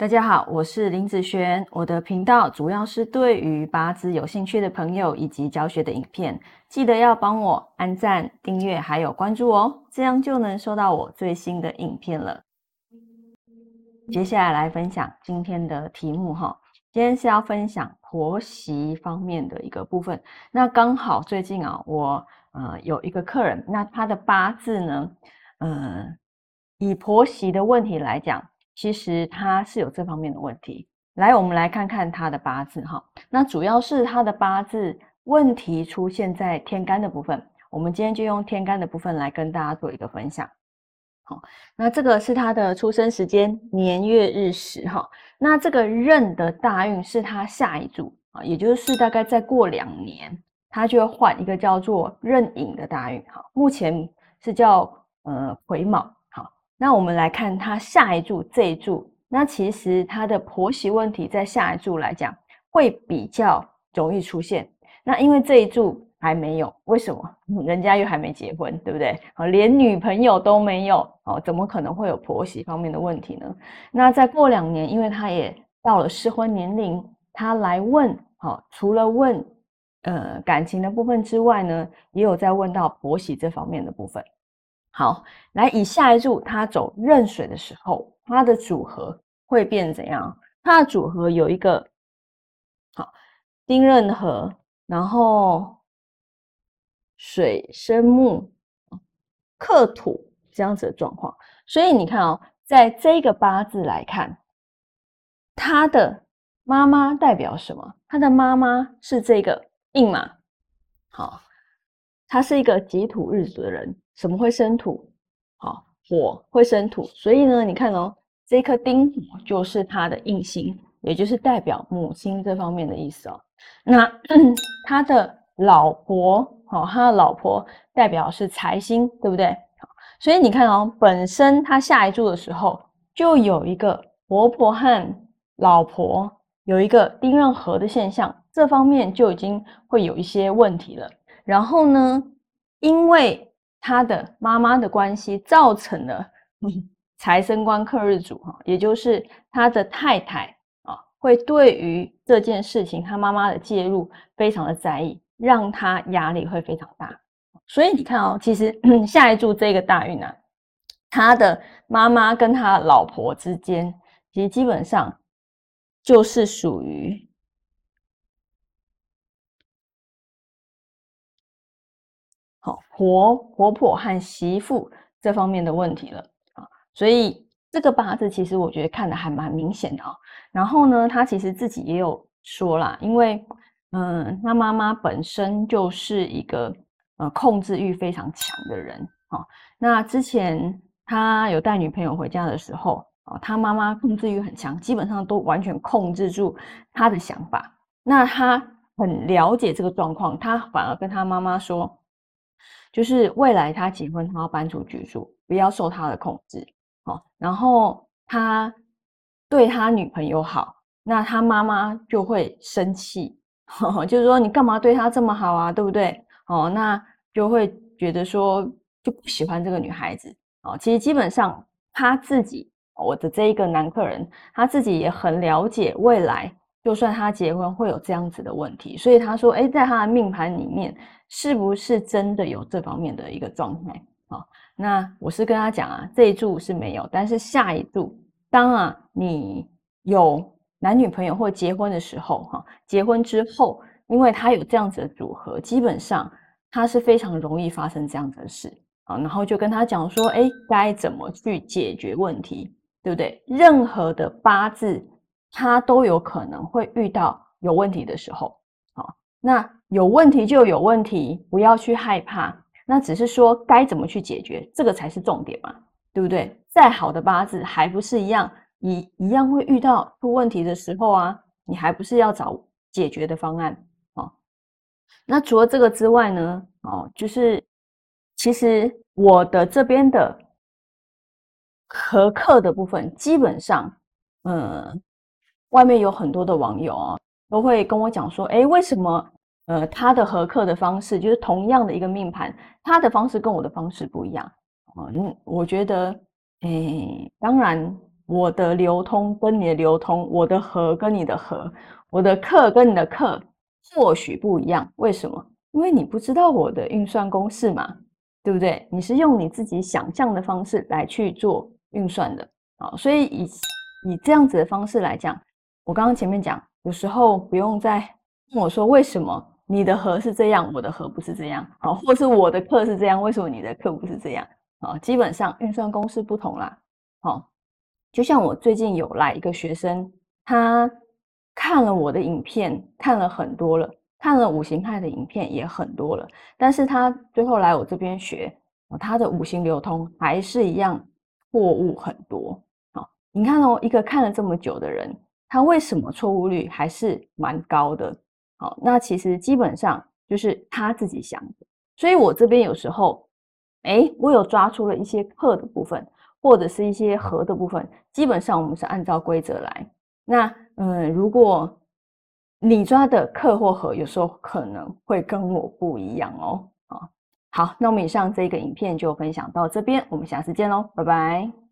大家好，我是林子璇。我的频道主要是对于八字有兴趣的朋友以及教学的影片，记得要帮我按赞、订阅还有关注哦，这样就能收到我最新的影片了。接下来来分享今天的题目哈，今天是要分享婆媳方面的一个部分。那刚好最近啊，我呃有一个客人，那他的八字呢，嗯，以婆媳的问题来讲。其实他是有这方面的问题。来，我们来看看他的八字哈。那主要是他的八字问题出现在天干的部分。我们今天就用天干的部分来跟大家做一个分享。好，那这个是他的出生时间年月日时哈。那这个壬的大运是他下一柱啊，也就是大概再过两年，他就要换一个叫做壬寅的大运哈。目前是叫呃癸卯。那我们来看他下一柱这一柱，那其实他的婆媳问题在下一柱来讲会比较容易出现。那因为这一柱还没有，为什么？人家又还没结婚，对不对？好，连女朋友都没有，哦，怎么可能会有婆媳方面的问题呢？那再过两年，因为他也到了适婚年龄，他来问，好，除了问呃感情的部分之外呢，也有在问到婆媳这方面的部分。好，来以下一柱，它走壬水的时候，它的组合会变怎样？它的组合有一个好丁壬合，然后水生木克土这样子的状况。所以你看哦，在这个八字来看，他的妈妈代表什么？他的妈妈是这个印嘛，好，他是一个己土日主的人。什么会生土？好，火会生土，所以呢，你看哦，这颗丁就是他的印星，也就是代表母亲这方面的意思哦。那 他的老婆，好，他的老婆代表是财星，对不对？所以你看哦，本身他下一柱的时候就有一个婆婆和老婆有一个丁壬合的现象，这方面就已经会有一些问题了。然后呢，因为他的妈妈的关系造成了 财生官克日主哈，也就是他的太太啊，会对于这件事情他妈妈的介入非常的在意，让他压力会非常大。所以你看哦，其实 下一柱这个大运啊，他的妈妈跟他老婆之间，其实基本上就是属于。好婆婆婆和媳妇这方面的问题了啊，所以这个八字其实我觉得看的还蛮明显的啊。然后呢，他其实自己也有说啦，因为嗯，他妈妈本身就是一个呃控制欲非常强的人啊。那之前他有带女朋友回家的时候啊，他妈妈控制欲很强，基本上都完全控制住他的想法。那他很了解这个状况，他反而跟他妈妈说。就是未来他结婚，他要搬出居住，不要受他的控制，哦。然后他对他女朋友好，那他妈妈就会生气，就是说你干嘛对他这么好啊，对不对？哦，那就会觉得说就不喜欢这个女孩子，哦。其实基本上他自己，我的这一个男客人，他自己也很了解未来。就算他结婚会有这样子的问题，所以他说：“哎，在他的命盘里面，是不是真的有这方面的一个状态？”好，那我是跟他讲啊，这一柱是没有，但是下一柱，当啊你有男女朋友或结婚的时候，哈，结婚之后，因为他有这样子的组合，基本上他是非常容易发生这样子的事啊。然后就跟他讲说：“哎，该怎么去解决问题，对不对？任何的八字。”他都有可能会遇到有问题的时候，好，那有问题就有问题，不要去害怕，那只是说该怎么去解决，这个才是重点嘛，对不对？再好的八字还不是一样，一一样会遇到出问题的时候啊，你还不是要找解决的方案哦？那除了这个之外呢，哦，就是其实我的这边的合课的部分，基本上，嗯。外面有很多的网友啊，都会跟我讲说，哎，为什么呃他的合课的方式，就是同样的一个命盘，他的方式跟我的方式不一样？啊，嗯，我觉得，哎，当然我的流通跟你的流通，我的和跟你的和，我的课跟你的课或许不一样。为什么？因为你不知道我的运算公式嘛，对不对？你是用你自己想象的方式来去做运算的啊，所以以以这样子的方式来讲，我刚刚前面讲，有时候不用再问我说为什么你的和是这样，我的和不是这样，好，或是我的课是这样，为什么你的课不是这样？啊，基本上运算公式不同啦，好，就像我最近有来一个学生，他看了我的影片，看了很多了。看了五行派的影片也很多了，但是他最后来我这边学，他的五行流通还是一样错误很多。好，你看哦，一个看了这么久的人，他为什么错误率还是蛮高的？好，那其实基本上就是他自己想的。所以我这边有时候，哎，我有抓出了一些克的部分，或者是一些和的部分，基本上我们是按照规则来。那嗯，如果你抓的客或和有时候可能会跟我不一样哦。好，那我们以上这个影片就分享到这边，我们下次见喽，拜拜。